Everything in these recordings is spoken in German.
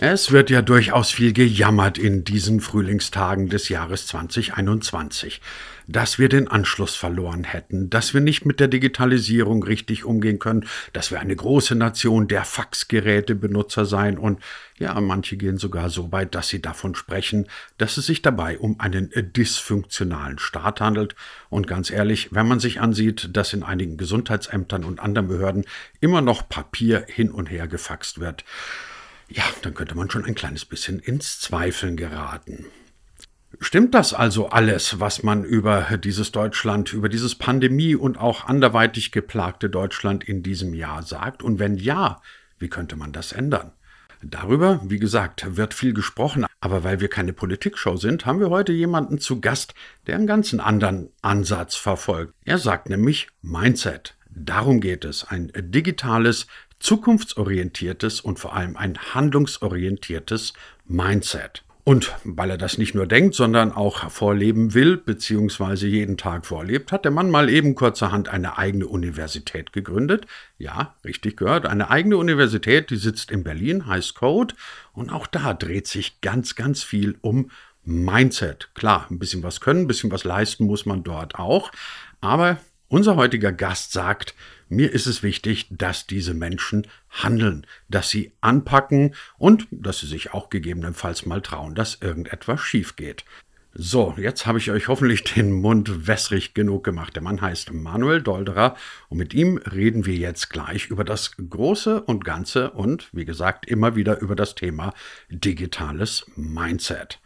Es wird ja durchaus viel gejammert in diesen Frühlingstagen des Jahres 2021, dass wir den Anschluss verloren hätten, dass wir nicht mit der Digitalisierung richtig umgehen können, dass wir eine große Nation der Faxgerätebenutzer seien und ja, manche gehen sogar so weit, dass sie davon sprechen, dass es sich dabei um einen dysfunktionalen Staat handelt. Und ganz ehrlich, wenn man sich ansieht, dass in einigen Gesundheitsämtern und anderen Behörden immer noch Papier hin und her gefaxt wird, ja, dann könnte man schon ein kleines bisschen ins Zweifeln geraten. Stimmt das also alles, was man über dieses Deutschland, über dieses Pandemie und auch anderweitig geplagte Deutschland in diesem Jahr sagt? Und wenn ja, wie könnte man das ändern? Darüber, wie gesagt, wird viel gesprochen, aber weil wir keine Politikshow sind, haben wir heute jemanden zu Gast, der einen ganz anderen Ansatz verfolgt. Er sagt nämlich Mindset. Darum geht es, ein digitales, zukunftsorientiertes und vor allem ein handlungsorientiertes Mindset. Und weil er das nicht nur denkt, sondern auch vorleben will, beziehungsweise jeden Tag vorlebt, hat der Mann mal eben kurzerhand eine eigene Universität gegründet. Ja, richtig gehört, eine eigene Universität, die sitzt in Berlin, heißt Code. Und auch da dreht sich ganz, ganz viel um Mindset. Klar, ein bisschen was können, ein bisschen was leisten muss man dort auch. Aber unser heutiger Gast sagt, mir ist es wichtig, dass diese Menschen handeln, dass sie anpacken und dass sie sich auch gegebenenfalls mal trauen, dass irgendetwas schief geht. So, jetzt habe ich euch hoffentlich den Mund wässrig genug gemacht. Der Mann heißt Manuel Dolderer und mit ihm reden wir jetzt gleich über das Große und Ganze und, wie gesagt, immer wieder über das Thema digitales Mindset.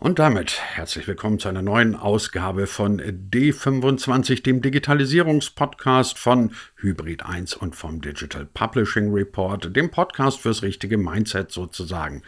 Und damit herzlich willkommen zu einer neuen Ausgabe von D25, dem Digitalisierungspodcast von Hybrid 1 und vom Digital Publishing Report, dem Podcast fürs richtige Mindset sozusagen.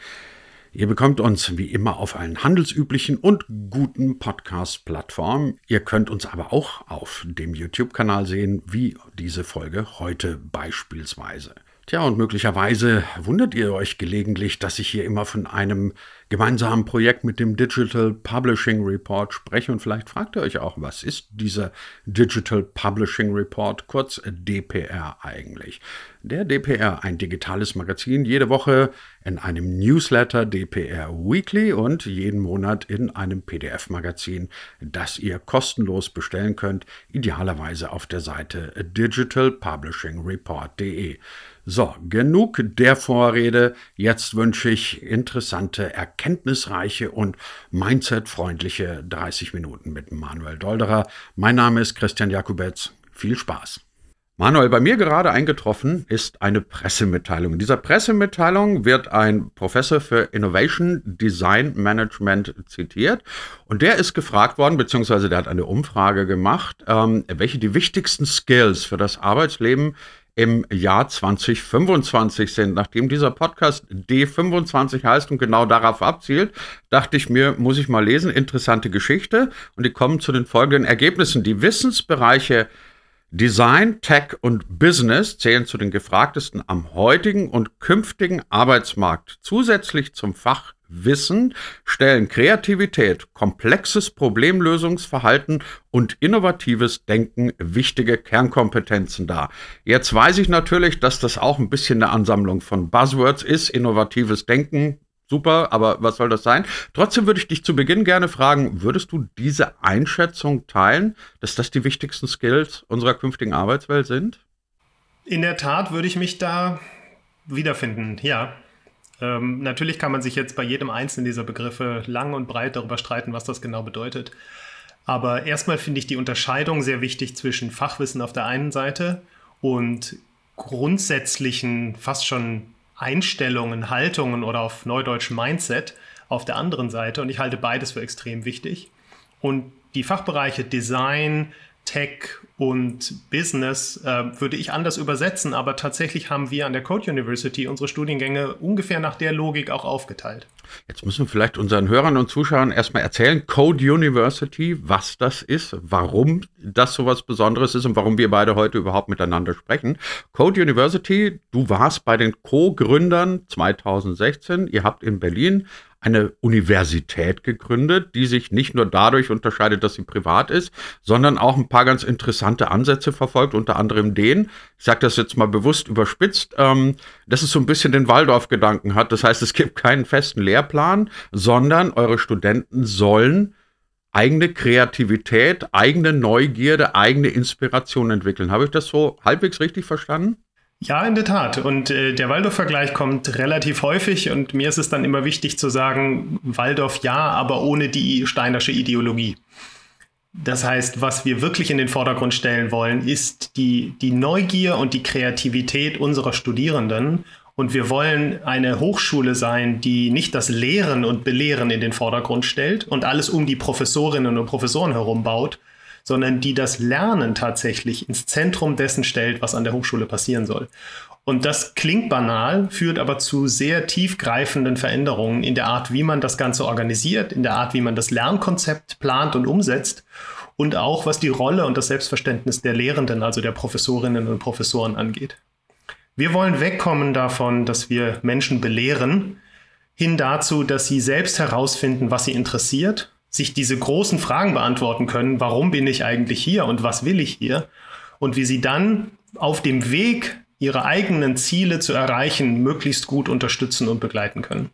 Ihr bekommt uns wie immer auf allen handelsüblichen und guten Podcast-Plattformen. Ihr könnt uns aber auch auf dem YouTube-Kanal sehen, wie diese Folge heute beispielsweise. Tja, und möglicherweise wundert ihr euch gelegentlich, dass ich hier immer von einem gemeinsamen Projekt mit dem Digital Publishing Report spreche. Und vielleicht fragt ihr euch auch, was ist dieser Digital Publishing Report, kurz DPR eigentlich? Der DPR, ein digitales Magazin, jede Woche in einem Newsletter DPR Weekly und jeden Monat in einem PDF-Magazin, das ihr kostenlos bestellen könnt, idealerweise auf der Seite digitalpublishingreport.de. So, genug der Vorrede. Jetzt wünsche ich interessante, erkenntnisreiche und mindsetfreundliche 30 Minuten mit Manuel Dolderer. Mein Name ist Christian Jakubetz. Viel Spaß. Manuel, bei mir gerade eingetroffen ist eine Pressemitteilung. In dieser Pressemitteilung wird ein Professor für Innovation Design Management zitiert und der ist gefragt worden, beziehungsweise der hat eine Umfrage gemacht, ähm, welche die wichtigsten Skills für das Arbeitsleben im Jahr 2025 sind. Nachdem dieser Podcast D25 heißt und genau darauf abzielt, dachte ich mir, muss ich mal lesen, interessante Geschichte. Und die kommen zu den folgenden Ergebnissen. Die Wissensbereiche Design, Tech und Business zählen zu den gefragtesten am heutigen und künftigen Arbeitsmarkt. Zusätzlich zum Fach Wissen stellen Kreativität, komplexes Problemlösungsverhalten und innovatives Denken wichtige Kernkompetenzen dar. Jetzt weiß ich natürlich, dass das auch ein bisschen eine Ansammlung von Buzzwords ist. Innovatives Denken, super, aber was soll das sein? Trotzdem würde ich dich zu Beginn gerne fragen, würdest du diese Einschätzung teilen, dass das die wichtigsten Skills unserer künftigen Arbeitswelt sind? In der Tat würde ich mich da wiederfinden, ja. Ähm, natürlich kann man sich jetzt bei jedem einzelnen dieser Begriffe lang und breit darüber streiten, was das genau bedeutet. Aber erstmal finde ich die Unterscheidung sehr wichtig zwischen Fachwissen auf der einen Seite und grundsätzlichen, fast schon Einstellungen, Haltungen oder auf Neudeutsch Mindset auf der anderen Seite. Und ich halte beides für extrem wichtig. Und die Fachbereiche Design, Tech und Business äh, würde ich anders übersetzen, aber tatsächlich haben wir an der Code University unsere Studiengänge ungefähr nach der Logik auch aufgeteilt. Jetzt müssen wir vielleicht unseren Hörern und Zuschauern erstmal erzählen, Code University, was das ist, warum das so was Besonderes ist und warum wir beide heute überhaupt miteinander sprechen. Code University, du warst bei den Co-Gründern 2016. Ihr habt in Berlin eine Universität gegründet, die sich nicht nur dadurch unterscheidet, dass sie privat ist, sondern auch ein paar ganz interessante Ansätze verfolgt, unter anderem den, ich sage das jetzt mal bewusst überspitzt, ähm, dass es so ein bisschen den Waldorf-Gedanken hat. Das heißt, es gibt keinen festen Lehrplan, sondern eure Studenten sollen eigene Kreativität, eigene Neugierde, eigene Inspiration entwickeln. Habe ich das so halbwegs richtig verstanden? Ja, in der Tat. Und äh, der Waldorf-Vergleich kommt relativ häufig und mir ist es dann immer wichtig zu sagen, Waldorf ja, aber ohne die steinersche Ideologie. Das heißt, was wir wirklich in den Vordergrund stellen wollen, ist die, die Neugier und die Kreativität unserer Studierenden. Und wir wollen eine Hochschule sein, die nicht das Lehren und Belehren in den Vordergrund stellt und alles um die Professorinnen und Professoren herum baut, sondern die das Lernen tatsächlich ins Zentrum dessen stellt, was an der Hochschule passieren soll. Und das klingt banal, führt aber zu sehr tiefgreifenden Veränderungen in der Art, wie man das Ganze organisiert, in der Art, wie man das Lernkonzept plant und umsetzt und auch was die Rolle und das Selbstverständnis der Lehrenden, also der Professorinnen und Professoren angeht. Wir wollen wegkommen davon, dass wir Menschen belehren, hin dazu, dass sie selbst herausfinden, was sie interessiert sich diese großen Fragen beantworten können, warum bin ich eigentlich hier und was will ich hier? Und wie sie dann auf dem Weg, ihre eigenen Ziele zu erreichen, möglichst gut unterstützen und begleiten können.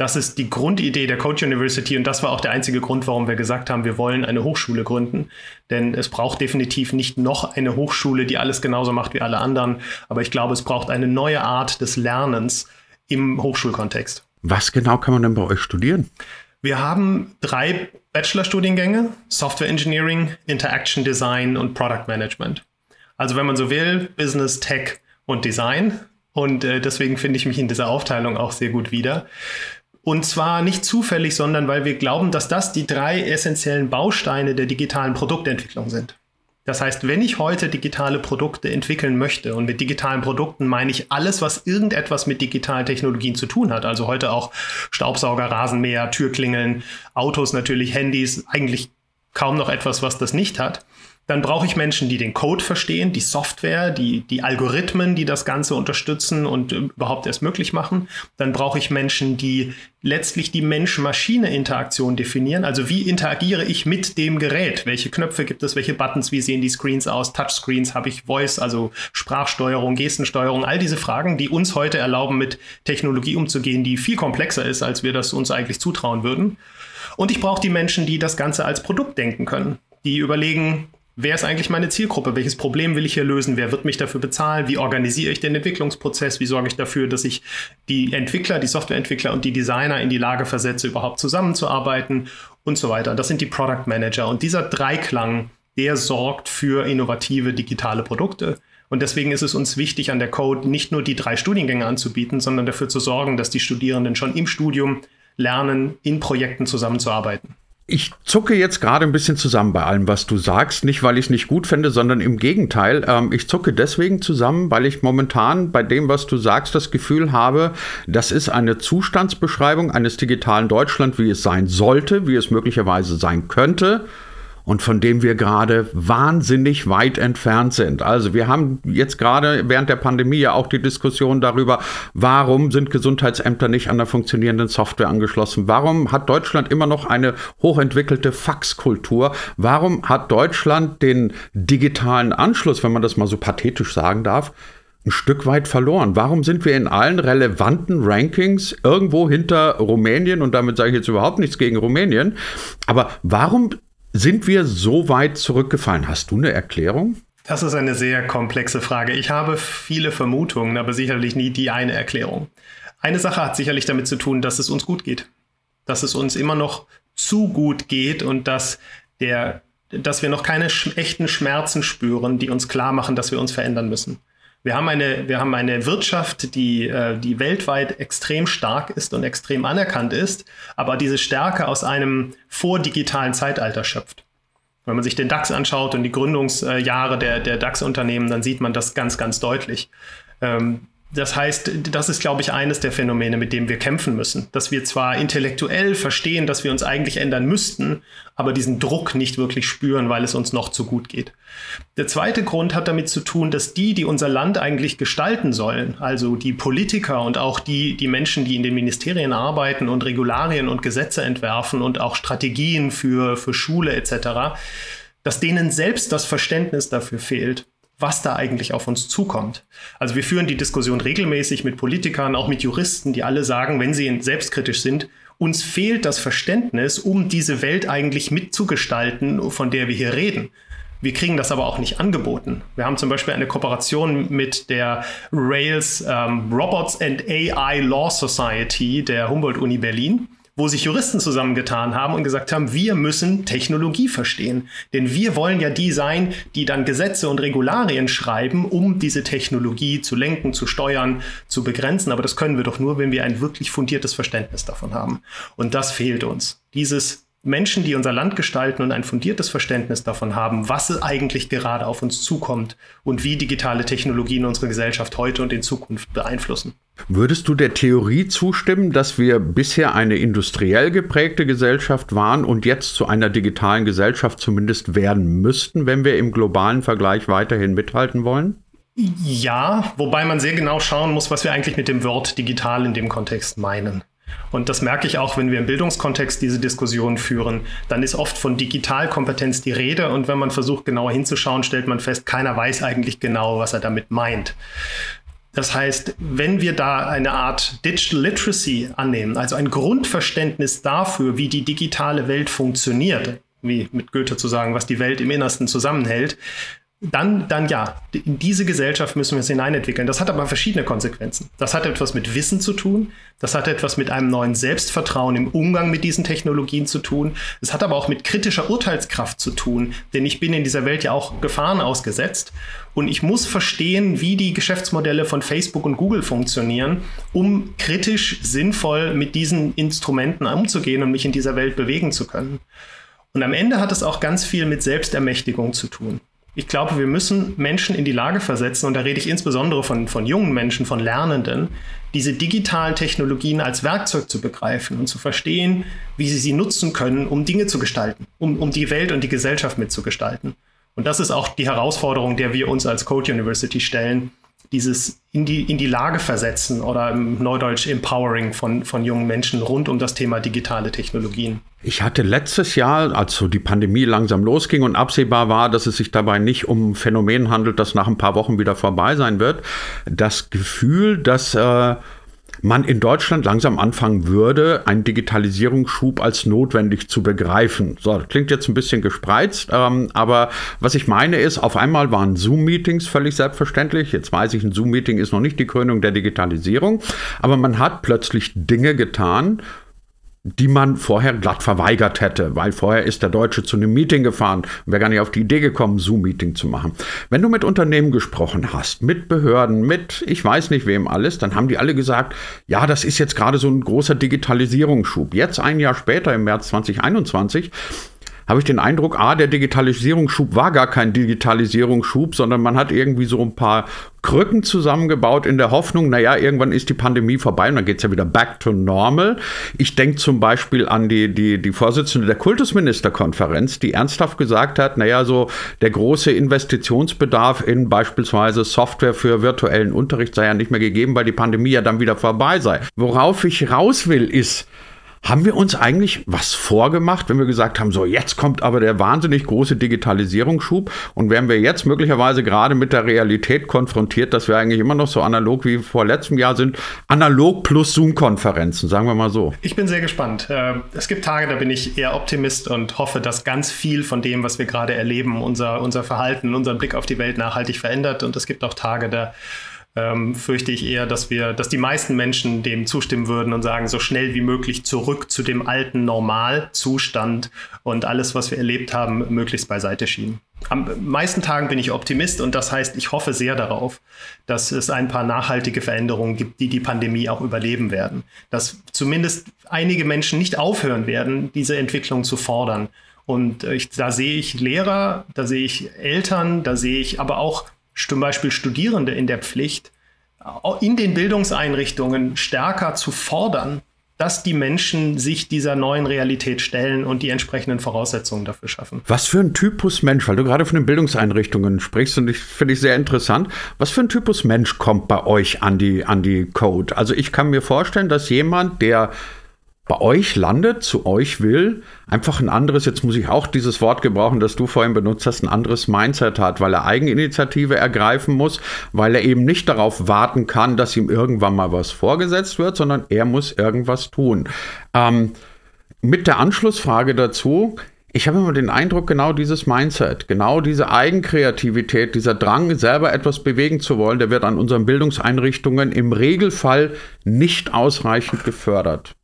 Das ist die Grundidee der Coach University und das war auch der einzige Grund, warum wir gesagt haben, wir wollen eine Hochschule gründen. Denn es braucht definitiv nicht noch eine Hochschule, die alles genauso macht wie alle anderen. Aber ich glaube, es braucht eine neue Art des Lernens im Hochschulkontext. Was genau kann man denn bei euch studieren? Wir haben drei Bachelorstudiengänge, Software Engineering, Interaction Design und Product Management. Also wenn man so will, Business, Tech und Design. Und äh, deswegen finde ich mich in dieser Aufteilung auch sehr gut wieder. Und zwar nicht zufällig, sondern weil wir glauben, dass das die drei essentiellen Bausteine der digitalen Produktentwicklung sind. Das heißt, wenn ich heute digitale Produkte entwickeln möchte, und mit digitalen Produkten meine ich alles, was irgendetwas mit digitalen Technologien zu tun hat, also heute auch Staubsauger, Rasenmäher, Türklingeln, Autos natürlich, Handys, eigentlich kaum noch etwas, was das nicht hat, dann brauche ich Menschen, die den Code verstehen, die Software, die, die Algorithmen, die das Ganze unterstützen und überhaupt erst möglich machen. Dann brauche ich Menschen, die letztlich die Mensch-Maschine-Interaktion definieren. Also wie interagiere ich mit dem Gerät? Welche Knöpfe gibt es? Welche Buttons? Wie sehen die Screens aus? Touchscreens? Habe ich Voice, also Sprachsteuerung, Gestensteuerung? All diese Fragen, die uns heute erlauben, mit Technologie umzugehen, die viel komplexer ist, als wir das uns eigentlich zutrauen würden. Und ich brauche die Menschen, die das Ganze als Produkt denken können. Die überlegen, Wer ist eigentlich meine Zielgruppe? Welches Problem will ich hier lösen? Wer wird mich dafür bezahlen? Wie organisiere ich den Entwicklungsprozess? Wie sorge ich dafür, dass ich die Entwickler, die Softwareentwickler und die Designer in die Lage versetze, überhaupt zusammenzuarbeiten und so weiter? Das sind die Product Manager. Und dieser Dreiklang, der sorgt für innovative digitale Produkte. Und deswegen ist es uns wichtig, an der Code nicht nur die drei Studiengänge anzubieten, sondern dafür zu sorgen, dass die Studierenden schon im Studium lernen, in Projekten zusammenzuarbeiten. Ich zucke jetzt gerade ein bisschen zusammen bei allem, was du sagst. Nicht, weil ich es nicht gut finde, sondern im Gegenteil. Ähm, ich zucke deswegen zusammen, weil ich momentan bei dem, was du sagst, das Gefühl habe, das ist eine Zustandsbeschreibung eines digitalen Deutschland, wie es sein sollte, wie es möglicherweise sein könnte und von dem wir gerade wahnsinnig weit entfernt sind. Also wir haben jetzt gerade während der Pandemie ja auch die Diskussion darüber, warum sind Gesundheitsämter nicht an der funktionierenden Software angeschlossen? Warum hat Deutschland immer noch eine hochentwickelte Faxkultur? Warum hat Deutschland den digitalen Anschluss, wenn man das mal so pathetisch sagen darf, ein Stück weit verloren. Warum sind wir in allen relevanten Rankings irgendwo hinter Rumänien? Und damit sage ich jetzt überhaupt nichts gegen Rumänien. Aber warum sind wir so weit zurückgefallen? Hast du eine Erklärung? Das ist eine sehr komplexe Frage. Ich habe viele Vermutungen, aber sicherlich nie die eine Erklärung. Eine Sache hat sicherlich damit zu tun, dass es uns gut geht. Dass es uns immer noch zu gut geht und dass, der, dass wir noch keine echten Schmerzen spüren, die uns klar machen, dass wir uns verändern müssen. Wir haben eine, wir haben eine Wirtschaft, die, äh, die weltweit extrem stark ist und extrem anerkannt ist, aber diese Stärke aus einem vordigitalen Zeitalter schöpft. Wenn man sich den DAX anschaut und die Gründungsjahre der, der DAX-Unternehmen, dann sieht man das ganz, ganz deutlich. Ähm, Das heißt, das ist, glaube ich, eines der Phänomene, mit dem wir kämpfen müssen. Dass wir zwar intellektuell verstehen, dass wir uns eigentlich ändern müssten, aber diesen Druck nicht wirklich spüren, weil es uns noch zu gut geht. Der zweite Grund hat damit zu tun, dass die, die unser Land eigentlich gestalten sollen, also die Politiker und auch die, die Menschen, die in den Ministerien arbeiten und Regularien und Gesetze entwerfen und auch Strategien für, für Schule etc., dass denen selbst das Verständnis dafür fehlt, was da eigentlich auf uns zukommt. Also wir führen die Diskussion regelmäßig mit Politikern, auch mit Juristen, die alle sagen, wenn sie selbstkritisch sind, uns fehlt das Verständnis, um diese Welt eigentlich mitzugestalten, von der wir hier reden. Wir kriegen das aber auch nicht angeboten. Wir haben zum Beispiel eine Kooperation mit der Rails ähm, Robots and AI Law Society der Humboldt-Uni Berlin wo sich Juristen zusammengetan haben und gesagt haben, wir müssen Technologie verstehen. Denn wir wollen ja die sein, die dann Gesetze und Regularien schreiben, um diese Technologie zu lenken, zu steuern, zu begrenzen. Aber das können wir doch nur, wenn wir ein wirklich fundiertes Verständnis davon haben. Und das fehlt uns. Dieses Menschen, die unser Land gestalten und ein fundiertes Verständnis davon haben, was eigentlich gerade auf uns zukommt und wie digitale Technologien unsere Gesellschaft heute und in Zukunft beeinflussen. Würdest du der Theorie zustimmen, dass wir bisher eine industriell geprägte Gesellschaft waren und jetzt zu einer digitalen Gesellschaft zumindest werden müssten, wenn wir im globalen Vergleich weiterhin mithalten wollen? Ja, wobei man sehr genau schauen muss, was wir eigentlich mit dem Wort digital in dem Kontext meinen. Und das merke ich auch, wenn wir im Bildungskontext diese Diskussion führen. Dann ist oft von Digitalkompetenz die Rede. Und wenn man versucht, genauer hinzuschauen, stellt man fest, keiner weiß eigentlich genau, was er damit meint. Das heißt, wenn wir da eine Art Digital Literacy annehmen, also ein Grundverständnis dafür, wie die digitale Welt funktioniert, wie mit Goethe zu sagen, was die Welt im Innersten zusammenhält, dann, dann ja, in diese Gesellschaft müssen wir es hineinentwickeln. Das hat aber verschiedene Konsequenzen. Das hat etwas mit Wissen zu tun, das hat etwas mit einem neuen Selbstvertrauen im Umgang mit diesen Technologien zu tun. Es hat aber auch mit kritischer Urteilskraft zu tun, denn ich bin in dieser Welt ja auch Gefahren ausgesetzt und ich muss verstehen, wie die Geschäftsmodelle von Facebook und Google funktionieren, um kritisch sinnvoll mit diesen Instrumenten umzugehen und mich in dieser Welt bewegen zu können. Und am Ende hat es auch ganz viel mit Selbstermächtigung zu tun. Ich glaube, wir müssen Menschen in die Lage versetzen, und da rede ich insbesondere von, von jungen Menschen, von Lernenden, diese digitalen Technologien als Werkzeug zu begreifen und zu verstehen, wie sie sie nutzen können, um Dinge zu gestalten, um, um die Welt und die Gesellschaft mitzugestalten. Und das ist auch die Herausforderung, der wir uns als Code University stellen, dieses in die, in die Lage versetzen oder im Neudeutsch Empowering von, von jungen Menschen rund um das Thema digitale Technologien. Ich hatte letztes Jahr, als so die Pandemie langsam losging und absehbar war, dass es sich dabei nicht um Phänomen handelt, das nach ein paar Wochen wieder vorbei sein wird, das Gefühl, dass äh, man in Deutschland langsam anfangen würde, einen Digitalisierungsschub als notwendig zu begreifen. So, klingt jetzt ein bisschen gespreizt, ähm, aber was ich meine ist, auf einmal waren Zoom-Meetings völlig selbstverständlich. Jetzt weiß ich, ein Zoom-Meeting ist noch nicht die Krönung der Digitalisierung, aber man hat plötzlich Dinge getan, die man vorher glatt verweigert hätte, weil vorher ist der Deutsche zu einem Meeting gefahren und wäre gar nicht auf die Idee gekommen, Zoom-Meeting zu machen. Wenn du mit Unternehmen gesprochen hast, mit Behörden, mit ich weiß nicht wem alles, dann haben die alle gesagt, ja, das ist jetzt gerade so ein großer Digitalisierungsschub. Jetzt ein Jahr später, im März 2021, habe ich den Eindruck, A, der Digitalisierungsschub war gar kein Digitalisierungsschub, sondern man hat irgendwie so ein paar Krücken zusammengebaut in der Hoffnung, naja, irgendwann ist die Pandemie vorbei und dann geht es ja wieder back to normal. Ich denke zum Beispiel an die, die, die Vorsitzende der Kultusministerkonferenz, die ernsthaft gesagt hat, naja, so der große Investitionsbedarf in beispielsweise Software für virtuellen Unterricht sei ja nicht mehr gegeben, weil die Pandemie ja dann wieder vorbei sei. Worauf ich raus will, ist, haben wir uns eigentlich was vorgemacht, wenn wir gesagt haben, so jetzt kommt aber der wahnsinnig große Digitalisierungsschub und werden wir jetzt möglicherweise gerade mit der Realität konfrontiert, dass wir eigentlich immer noch so analog wie vor letztem Jahr sind, analog plus Zoom-Konferenzen, sagen wir mal so. Ich bin sehr gespannt. Äh, es gibt Tage, da bin ich eher Optimist und hoffe, dass ganz viel von dem, was wir gerade erleben, unser, unser Verhalten, unseren Blick auf die Welt nachhaltig verändert und es gibt auch Tage, da ähm, fürchte ich eher, dass wir, dass die meisten Menschen dem zustimmen würden und sagen, so schnell wie möglich zurück zu dem alten Normalzustand und alles, was wir erlebt haben, möglichst beiseite schieben. Am meisten Tagen bin ich Optimist und das heißt, ich hoffe sehr darauf, dass es ein paar nachhaltige Veränderungen gibt, die die Pandemie auch überleben werden. Dass zumindest einige Menschen nicht aufhören werden, diese Entwicklung zu fordern. Und äh, ich, da sehe ich Lehrer, da sehe ich Eltern, da sehe ich aber auch zum Beispiel Studierende in der Pflicht, in den Bildungseinrichtungen stärker zu fordern, dass die Menschen sich dieser neuen Realität stellen und die entsprechenden Voraussetzungen dafür schaffen. Was für ein Typus Mensch, weil du gerade von den Bildungseinrichtungen sprichst und ich finde ich sehr interessant, was für ein Typus Mensch kommt bei euch an die, an die Code? Also ich kann mir vorstellen, dass jemand, der bei euch landet, zu euch will, einfach ein anderes, jetzt muss ich auch dieses Wort gebrauchen, das du vorhin benutzt hast, ein anderes Mindset hat, weil er Eigeninitiative ergreifen muss, weil er eben nicht darauf warten kann, dass ihm irgendwann mal was vorgesetzt wird, sondern er muss irgendwas tun. Ähm, mit der Anschlussfrage dazu, ich habe immer den Eindruck, genau dieses Mindset, genau diese Eigenkreativität, dieser Drang, selber etwas bewegen zu wollen, der wird an unseren Bildungseinrichtungen im Regelfall nicht ausreichend gefördert.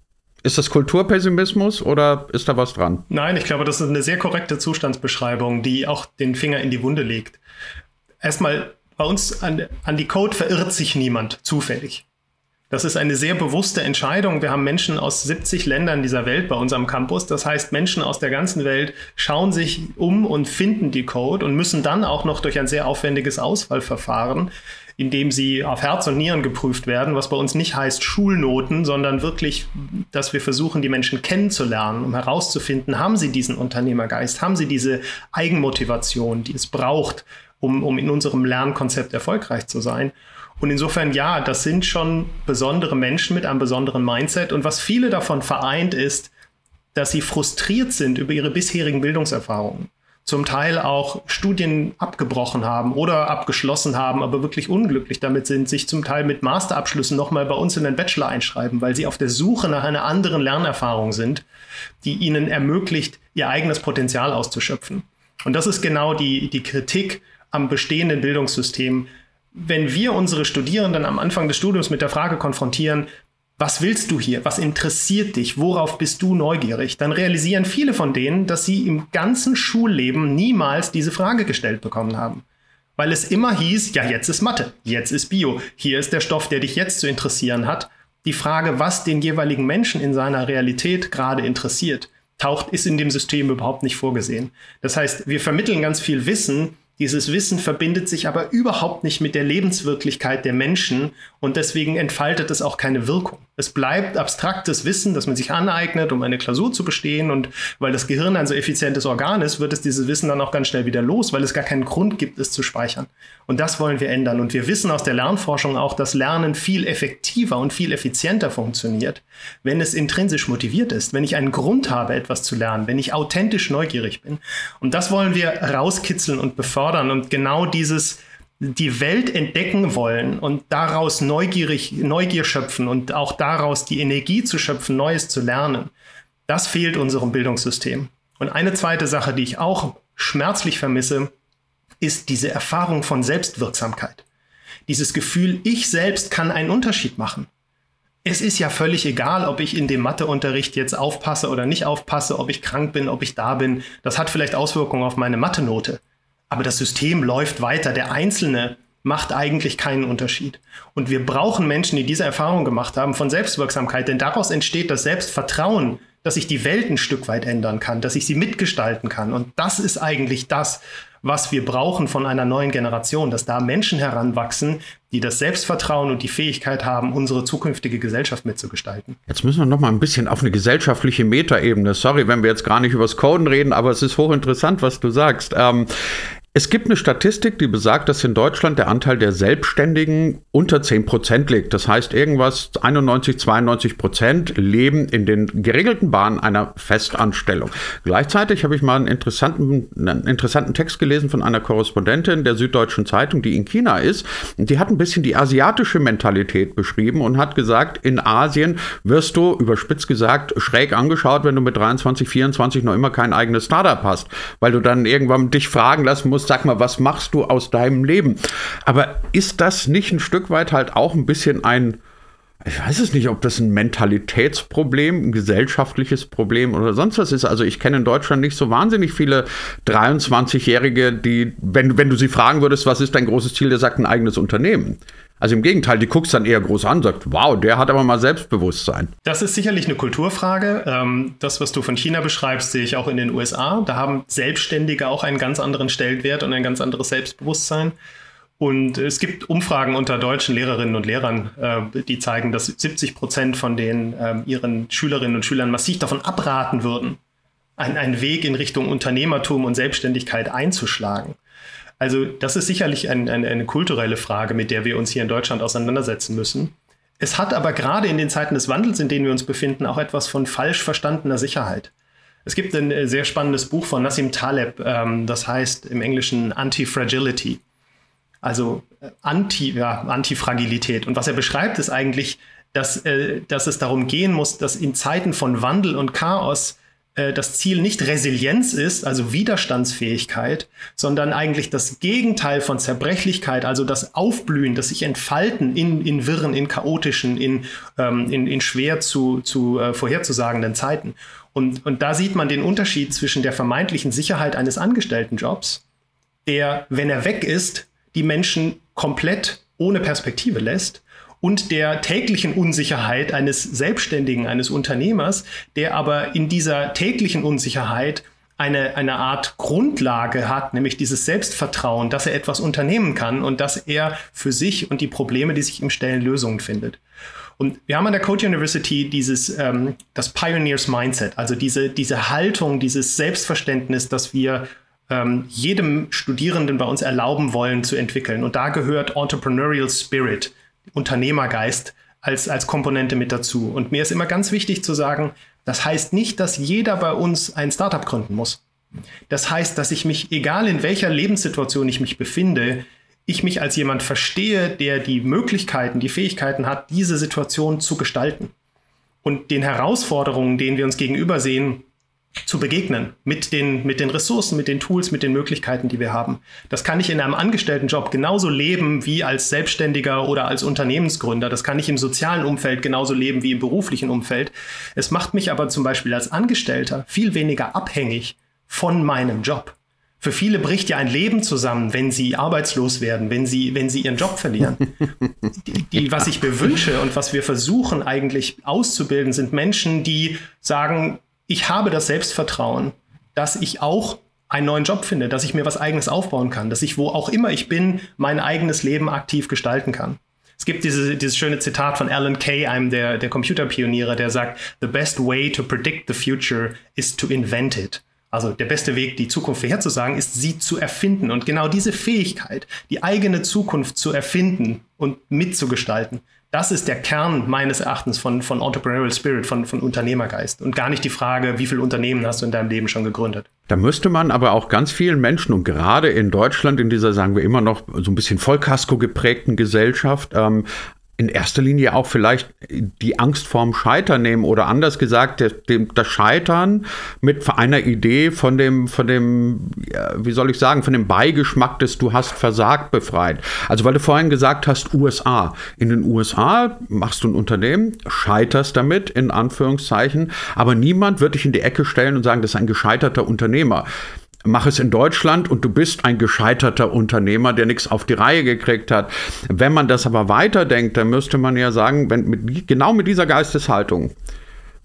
Ist das Kulturpessimismus oder ist da was dran? Nein, ich glaube, das ist eine sehr korrekte Zustandsbeschreibung, die auch den Finger in die Wunde legt. Erstmal, bei uns an, an die Code verirrt sich niemand zufällig. Das ist eine sehr bewusste Entscheidung. Wir haben Menschen aus 70 Ländern dieser Welt bei uns am Campus. Das heißt, Menschen aus der ganzen Welt schauen sich um und finden die Code und müssen dann auch noch durch ein sehr aufwendiges Auswahlverfahren indem sie auf Herz und Nieren geprüft werden, was bei uns nicht heißt Schulnoten, sondern wirklich, dass wir versuchen, die Menschen kennenzulernen, um herauszufinden, haben sie diesen Unternehmergeist, haben sie diese Eigenmotivation, die es braucht, um, um in unserem Lernkonzept erfolgreich zu sein. Und insofern, ja, das sind schon besondere Menschen mit einem besonderen Mindset. Und was viele davon vereint, ist, dass sie frustriert sind über ihre bisherigen Bildungserfahrungen zum Teil auch Studien abgebrochen haben oder abgeschlossen haben, aber wirklich unglücklich damit sind, sich zum Teil mit Masterabschlüssen nochmal bei uns in den Bachelor einschreiben, weil sie auf der Suche nach einer anderen Lernerfahrung sind, die ihnen ermöglicht, ihr eigenes Potenzial auszuschöpfen. Und das ist genau die, die Kritik am bestehenden Bildungssystem. Wenn wir unsere Studierenden am Anfang des Studiums mit der Frage konfrontieren, was willst du hier? Was interessiert dich? Worauf bist du neugierig? Dann realisieren viele von denen, dass sie im ganzen Schulleben niemals diese Frage gestellt bekommen haben. Weil es immer hieß, ja, jetzt ist Mathe, jetzt ist Bio, hier ist der Stoff, der dich jetzt zu interessieren hat. Die Frage, was den jeweiligen Menschen in seiner Realität gerade interessiert, taucht, ist in dem System überhaupt nicht vorgesehen. Das heißt, wir vermitteln ganz viel Wissen, dieses Wissen verbindet sich aber überhaupt nicht mit der Lebenswirklichkeit der Menschen und deswegen entfaltet es auch keine Wirkung. Es bleibt abstraktes Wissen, das man sich aneignet, um eine Klausur zu bestehen. Und weil das Gehirn ein so effizientes Organ ist, wird es dieses Wissen dann auch ganz schnell wieder los, weil es gar keinen Grund gibt, es zu speichern. Und das wollen wir ändern. Und wir wissen aus der Lernforschung auch, dass Lernen viel effektiver und viel effizienter funktioniert, wenn es intrinsisch motiviert ist, wenn ich einen Grund habe, etwas zu lernen, wenn ich authentisch neugierig bin. Und das wollen wir rauskitzeln und befördern. Und genau dieses die Welt entdecken wollen und daraus neugierig, Neugier schöpfen und auch daraus die Energie zu schöpfen, Neues zu lernen, das fehlt unserem Bildungssystem. Und eine zweite Sache, die ich auch schmerzlich vermisse, ist diese Erfahrung von Selbstwirksamkeit. Dieses Gefühl, ich selbst kann einen Unterschied machen. Es ist ja völlig egal, ob ich in dem Matheunterricht jetzt aufpasse oder nicht aufpasse, ob ich krank bin, ob ich da bin. Das hat vielleicht Auswirkungen auf meine Mathe-Note. Aber das System läuft weiter. Der Einzelne macht eigentlich keinen Unterschied. Und wir brauchen Menschen, die diese Erfahrung gemacht haben von Selbstwirksamkeit, denn daraus entsteht das Selbstvertrauen, dass ich die Welt ein Stück weit ändern kann, dass ich sie mitgestalten kann. Und das ist eigentlich das, was wir brauchen von einer neuen Generation, dass da Menschen heranwachsen, die das Selbstvertrauen und die Fähigkeit haben, unsere zukünftige Gesellschaft mitzugestalten. Jetzt müssen wir noch mal ein bisschen auf eine gesellschaftliche Metaebene. Sorry, wenn wir jetzt gar nicht übers Coden reden, aber es ist hochinteressant, was du sagst. Ähm, es gibt eine Statistik, die besagt, dass in Deutschland der Anteil der Selbstständigen unter 10 Prozent liegt. Das heißt, irgendwas 91, 92 Prozent leben in den geregelten Bahnen einer Festanstellung. Gleichzeitig habe ich mal einen interessanten, einen interessanten Text gelesen von einer Korrespondentin der Süddeutschen Zeitung, die in China ist. Die hat ein bisschen die asiatische Mentalität beschrieben und hat gesagt, in Asien wirst du, überspitzt gesagt, schräg angeschaut, wenn du mit 23, 24 noch immer kein eigenes Startup hast, weil du dann irgendwann dich fragen lassen musst, sag mal, was machst du aus deinem Leben? Aber ist das nicht ein Stück weit halt auch ein bisschen ein, ich weiß es nicht, ob das ein Mentalitätsproblem, ein gesellschaftliches Problem oder sonst was ist. Also ich kenne in Deutschland nicht so wahnsinnig viele 23-Jährige, die, wenn, wenn du sie fragen würdest, was ist dein großes Ziel, der sagt ein eigenes Unternehmen. Also im Gegenteil, die guckst dann eher groß an, sagt, wow, der hat aber mal Selbstbewusstsein. Das ist sicherlich eine Kulturfrage. Ähm, das, was du von China beschreibst, sehe ich auch in den USA. Da haben Selbstständige auch einen ganz anderen Stellenwert und ein ganz anderes Selbstbewusstsein. Und es gibt Umfragen unter deutschen Lehrerinnen und Lehrern, äh, die zeigen, dass 70 Prozent von den äh, ihren Schülerinnen und Schülern massiv davon abraten würden, einen Weg in Richtung Unternehmertum und Selbstständigkeit einzuschlagen. Also das ist sicherlich ein, ein, eine kulturelle Frage, mit der wir uns hier in Deutschland auseinandersetzen müssen. Es hat aber gerade in den Zeiten des Wandels, in denen wir uns befinden, auch etwas von falsch verstandener Sicherheit. Es gibt ein äh, sehr spannendes Buch von Nassim Taleb, ähm, das heißt im Englischen Anti-Fragility also äh, Anti, ja, Antifragilität. Und was er beschreibt, ist eigentlich, dass, äh, dass es darum gehen muss, dass in Zeiten von Wandel und Chaos äh, das Ziel nicht Resilienz ist, also Widerstandsfähigkeit, sondern eigentlich das Gegenteil von Zerbrechlichkeit, also das Aufblühen, das sich entfalten in, in wirren, in chaotischen, in, ähm, in, in schwer zu, zu äh, vorherzusagenden Zeiten. Und, und da sieht man den Unterschied zwischen der vermeintlichen Sicherheit eines Angestelltenjobs, der, wenn er weg ist, die Menschen komplett ohne Perspektive lässt und der täglichen Unsicherheit eines Selbstständigen, eines Unternehmers, der aber in dieser täglichen Unsicherheit eine, eine Art Grundlage hat, nämlich dieses Selbstvertrauen, dass er etwas unternehmen kann und dass er für sich und die Probleme, die sich ihm stellen, Lösungen findet. Und wir haben an der Code University dieses, ähm, das Pioneers Mindset, also diese, diese Haltung, dieses Selbstverständnis, dass wir ähm, jedem Studierenden bei uns erlauben wollen zu entwickeln. Und da gehört Entrepreneurial Spirit, Unternehmergeist als, als Komponente mit dazu. Und mir ist immer ganz wichtig zu sagen, das heißt nicht, dass jeder bei uns ein Startup gründen muss. Das heißt, dass ich mich, egal in welcher Lebenssituation ich mich befinde, ich mich als jemand verstehe, der die Möglichkeiten, die Fähigkeiten hat, diese Situation zu gestalten. Und den Herausforderungen, denen wir uns gegenüber sehen, zu begegnen mit den, mit den Ressourcen, mit den Tools, mit den Möglichkeiten, die wir haben. Das kann ich in einem Angestelltenjob genauso leben wie als Selbstständiger oder als Unternehmensgründer. Das kann ich im sozialen Umfeld genauso leben wie im beruflichen Umfeld. Es macht mich aber zum Beispiel als Angestellter viel weniger abhängig von meinem Job. Für viele bricht ja ein Leben zusammen, wenn sie arbeitslos werden, wenn sie, wenn sie ihren Job verlieren. die, die, was ich bewünsche und was wir versuchen eigentlich auszubilden, sind Menschen, die sagen, ich habe das Selbstvertrauen, dass ich auch einen neuen Job finde, dass ich mir was eigenes aufbauen kann, dass ich, wo auch immer ich bin, mein eigenes Leben aktiv gestalten kann. Es gibt diese, dieses schöne Zitat von Alan Kay, einem der, der Computerpioniere, der sagt, The best way to predict the future is to invent it. Also der beste Weg, die Zukunft vorherzusagen, ist sie zu erfinden. Und genau diese Fähigkeit, die eigene Zukunft zu erfinden und mitzugestalten, das ist der Kern meines Erachtens von, von Entrepreneurial Spirit, von, von Unternehmergeist. Und gar nicht die Frage, wie viele Unternehmen hast du in deinem Leben schon gegründet. Da müsste man aber auch ganz vielen Menschen und gerade in Deutschland, in dieser, sagen wir immer noch, so ein bisschen Vollkasko geprägten Gesellschaft, ähm, in erster Linie auch vielleicht die Angst vorm Scheitern nehmen oder anders gesagt, das Scheitern mit einer Idee von dem, von dem, wie soll ich sagen, von dem Beigeschmack des Du hast versagt befreit. Also weil du vorhin gesagt hast, USA. In den USA machst du ein Unternehmen, scheiterst damit, in Anführungszeichen, aber niemand wird dich in die Ecke stellen und sagen, das ist ein gescheiterter Unternehmer mach es in Deutschland und du bist ein gescheiterter Unternehmer, der nichts auf die Reihe gekriegt hat. Wenn man das aber weiterdenkt, dann müsste man ja sagen, wenn mit, genau mit dieser Geisteshaltung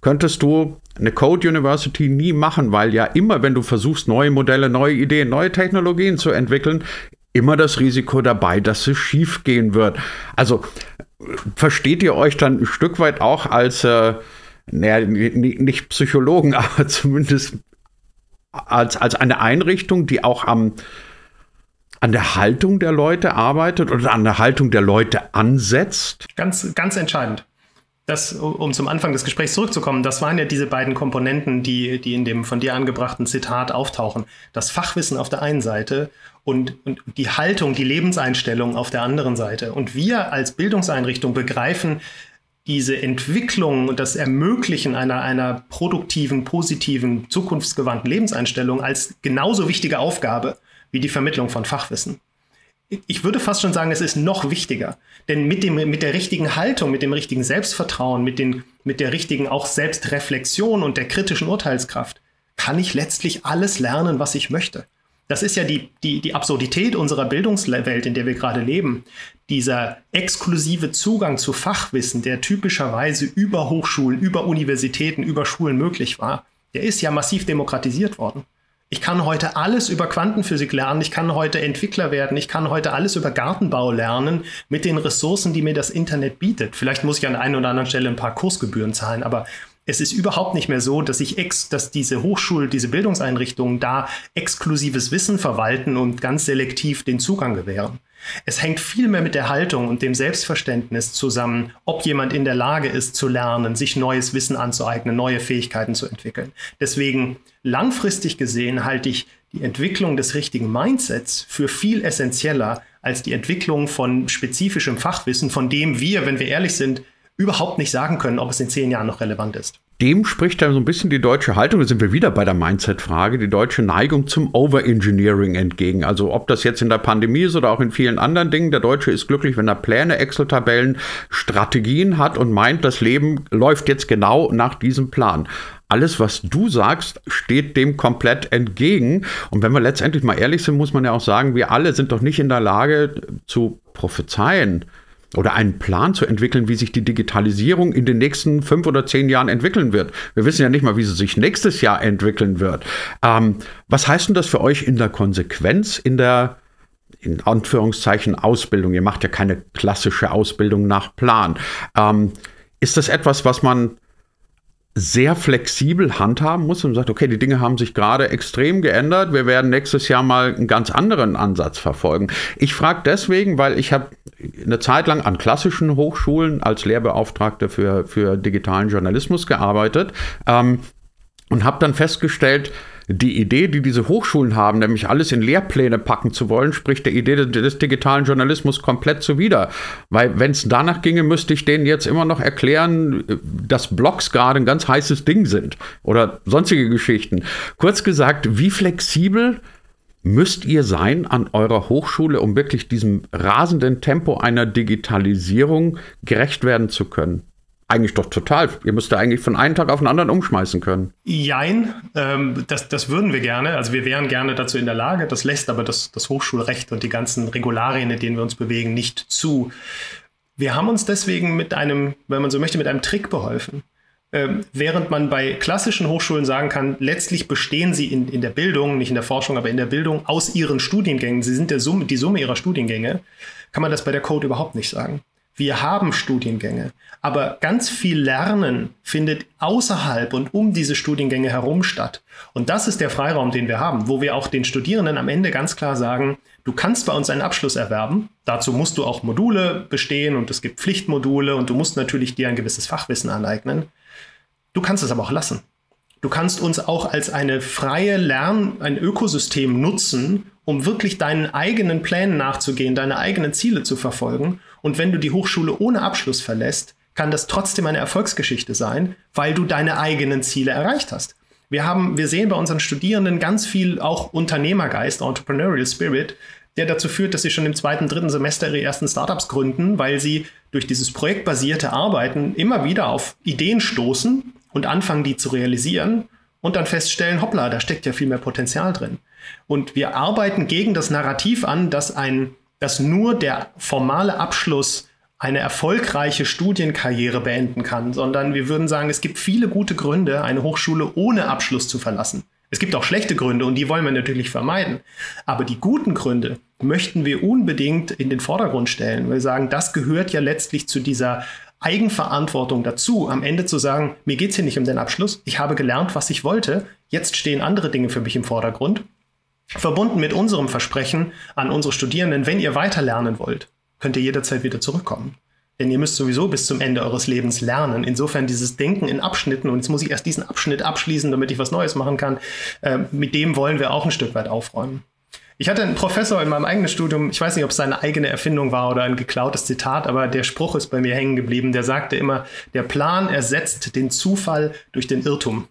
könntest du eine Code University nie machen, weil ja immer, wenn du versuchst, neue Modelle, neue Ideen, neue Technologien zu entwickeln, immer das Risiko dabei, dass es schief gehen wird. Also versteht ihr euch dann ein Stück weit auch als äh, naja, nicht Psychologen, aber zumindest als, als eine Einrichtung, die auch am, an der Haltung der Leute arbeitet oder an der Haltung der Leute ansetzt? Ganz, ganz entscheidend. Das, um zum Anfang des Gesprächs zurückzukommen, das waren ja diese beiden Komponenten, die, die in dem von dir angebrachten Zitat auftauchen. Das Fachwissen auf der einen Seite und, und die Haltung, die Lebenseinstellung auf der anderen Seite. Und wir als Bildungseinrichtung begreifen diese Entwicklung und das Ermöglichen einer, einer produktiven, positiven, zukunftsgewandten Lebenseinstellung als genauso wichtige Aufgabe wie die Vermittlung von Fachwissen. Ich würde fast schon sagen, es ist noch wichtiger. Denn mit, dem, mit der richtigen Haltung, mit dem richtigen Selbstvertrauen, mit, den, mit der richtigen auch Selbstreflexion und der kritischen Urteilskraft kann ich letztlich alles lernen, was ich möchte. Das ist ja die, die, die Absurdität unserer Bildungswelt, in der wir gerade leben. Dieser exklusive Zugang zu Fachwissen, der typischerweise über Hochschulen, über Universitäten, über Schulen möglich war, der ist ja massiv demokratisiert worden. Ich kann heute alles über Quantenphysik lernen, ich kann heute Entwickler werden, ich kann heute alles über Gartenbau lernen mit den Ressourcen, die mir das Internet bietet. Vielleicht muss ich an der einen oder anderen Stelle ein paar Kursgebühren zahlen, aber es ist überhaupt nicht mehr so, dass ich ex, dass diese Hochschul, diese Bildungseinrichtungen da exklusives Wissen verwalten und ganz selektiv den Zugang gewähren. Es hängt viel mehr mit der Haltung und dem Selbstverständnis zusammen, ob jemand in der Lage ist zu lernen, sich neues Wissen anzueignen, neue Fähigkeiten zu entwickeln. Deswegen langfristig gesehen halte ich die Entwicklung des richtigen Mindsets für viel essentieller als die Entwicklung von spezifischem Fachwissen, von dem wir, wenn wir ehrlich sind, überhaupt nicht sagen können, ob es in zehn Jahren noch relevant ist. Dem spricht dann so ein bisschen die deutsche Haltung, da sind wir wieder bei der Mindset-Frage, die deutsche Neigung zum Overengineering entgegen. Also ob das jetzt in der Pandemie ist oder auch in vielen anderen Dingen, der Deutsche ist glücklich, wenn er Pläne, Excel-Tabellen, Strategien hat und meint, das Leben läuft jetzt genau nach diesem Plan. Alles, was du sagst, steht dem komplett entgegen. Und wenn wir letztendlich mal ehrlich sind, muss man ja auch sagen, wir alle sind doch nicht in der Lage zu prophezeien, oder einen Plan zu entwickeln, wie sich die Digitalisierung in den nächsten fünf oder zehn Jahren entwickeln wird. Wir wissen ja nicht mal, wie sie sich nächstes Jahr entwickeln wird. Ähm, was heißt denn das für euch in der Konsequenz, in der in Anführungszeichen Ausbildung? Ihr macht ja keine klassische Ausbildung nach Plan. Ähm, ist das etwas, was man sehr flexibel handhaben muss und sagt, okay, die Dinge haben sich gerade extrem geändert, wir werden nächstes Jahr mal einen ganz anderen Ansatz verfolgen. Ich frage deswegen, weil ich habe eine Zeit lang an klassischen Hochschulen als Lehrbeauftragter für, für digitalen Journalismus gearbeitet ähm, und habe dann festgestellt, die Idee, die diese Hochschulen haben, nämlich alles in Lehrpläne packen zu wollen, spricht der Idee des, digitalen Journalismus komplett zuwider. Weil wenn es danach ginge, müsste ich denen jetzt immer noch erklären, dass Blogs gerade ein ganz heißes Ding sind oder sonstige Geschichten. Kurz gesagt, wie flexibel müsst ihr sein an eurer Hochschule, um wirklich diesem rasenden Tempo einer Digitalisierung gerecht werden zu können? Eigentlich doch total. Ihr müsst da eigentlich von einem Tag auf den anderen umschmeißen können. Jein, ähm, das, das würden wir gerne. Also wir wären gerne dazu in der Lage. Das lässt aber das, das Hochschulrecht und die ganzen Regularien, in denen wir uns bewegen, nicht zu. Wir haben uns deswegen mit einem, wenn man so möchte, mit einem Trick beholfen. Ähm, während man bei klassischen Hochschulen sagen kann, letztlich bestehen sie in, in der Bildung, nicht in der Forschung, aber in der Bildung aus ihren Studiengängen, sie sind der Summe, die Summe ihrer Studiengänge, kann man das bei der Code überhaupt nicht sagen. Wir haben Studiengänge, aber ganz viel Lernen findet außerhalb und um diese Studiengänge herum statt. Und das ist der Freiraum, den wir haben, wo wir auch den Studierenden am Ende ganz klar sagen, du kannst bei uns einen Abschluss erwerben. Dazu musst du auch Module bestehen und es gibt Pflichtmodule und du musst natürlich dir ein gewisses Fachwissen aneignen. Du kannst es aber auch lassen. Du kannst uns auch als eine freie Lern-, ein Ökosystem nutzen, um wirklich deinen eigenen Plänen nachzugehen, deine eigenen Ziele zu verfolgen. Und wenn du die Hochschule ohne Abschluss verlässt, kann das trotzdem eine Erfolgsgeschichte sein, weil du deine eigenen Ziele erreicht hast. Wir haben, wir sehen bei unseren Studierenden ganz viel auch Unternehmergeist, Entrepreneurial Spirit, der dazu führt, dass sie schon im zweiten, dritten Semester ihre ersten Startups gründen, weil sie durch dieses projektbasierte Arbeiten immer wieder auf Ideen stoßen und anfangen, die zu realisieren und dann feststellen, hoppla, da steckt ja viel mehr Potenzial drin. Und wir arbeiten gegen das Narrativ an, dass ein, dass nur der formale Abschluss eine erfolgreiche Studienkarriere beenden kann, sondern wir würden sagen, es gibt viele gute Gründe, eine Hochschule ohne Abschluss zu verlassen. Es gibt auch schlechte Gründe und die wollen wir natürlich vermeiden. Aber die guten Gründe möchten wir unbedingt in den Vordergrund stellen. Wir sagen, das gehört ja letztlich zu dieser Eigenverantwortung dazu, am Ende zu sagen, mir geht es hier nicht um den Abschluss, ich habe gelernt, was ich wollte, jetzt stehen andere Dinge für mich im Vordergrund. Verbunden mit unserem Versprechen an unsere Studierenden, wenn ihr weiter lernen wollt, könnt ihr jederzeit wieder zurückkommen. Denn ihr müsst sowieso bis zum Ende eures Lebens lernen. Insofern dieses Denken in Abschnitten, und jetzt muss ich erst diesen Abschnitt abschließen, damit ich was Neues machen kann, äh, mit dem wollen wir auch ein Stück weit aufräumen. Ich hatte einen Professor in meinem eigenen Studium, ich weiß nicht, ob es seine eigene Erfindung war oder ein geklautes Zitat, aber der Spruch ist bei mir hängen geblieben. Der sagte immer, der Plan ersetzt den Zufall durch den Irrtum.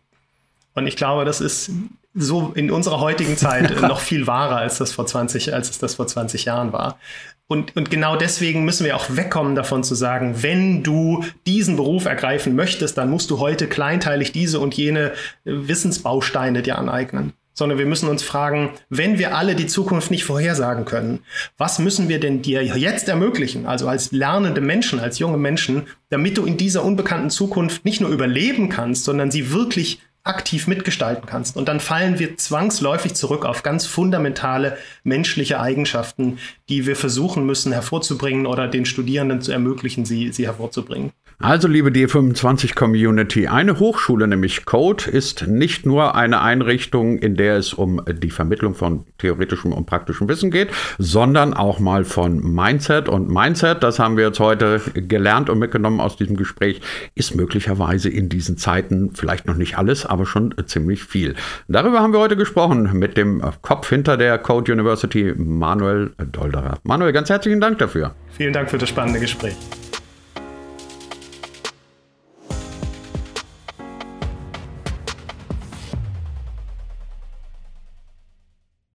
Und ich glaube, das ist so in unserer heutigen Zeit noch viel wahrer, als das vor 20, als es das vor 20 Jahren war. Und, und genau deswegen müssen wir auch wegkommen davon zu sagen, wenn du diesen Beruf ergreifen möchtest, dann musst du heute kleinteilig diese und jene Wissensbausteine dir aneignen sondern wir müssen uns fragen, wenn wir alle die Zukunft nicht vorhersagen können, was müssen wir denn dir jetzt ermöglichen, also als lernende Menschen, als junge Menschen, damit du in dieser unbekannten Zukunft nicht nur überleben kannst, sondern sie wirklich aktiv mitgestalten kannst. Und dann fallen wir zwangsläufig zurück auf ganz fundamentale menschliche Eigenschaften, die wir versuchen müssen hervorzubringen oder den Studierenden zu ermöglichen, sie, sie hervorzubringen. Also, liebe D25-Community, eine Hochschule, nämlich Code, ist nicht nur eine Einrichtung, in der es um die Vermittlung von theoretischem und praktischem Wissen geht, sondern auch mal von Mindset. Und Mindset, das haben wir jetzt heute gelernt und mitgenommen aus diesem Gespräch, ist möglicherweise in diesen Zeiten vielleicht noch nicht alles, aber schon ziemlich viel. Darüber haben wir heute gesprochen mit dem Kopf hinter der Code University, Manuel Dolderer. Manuel, ganz herzlichen Dank dafür. Vielen Dank für das spannende Gespräch.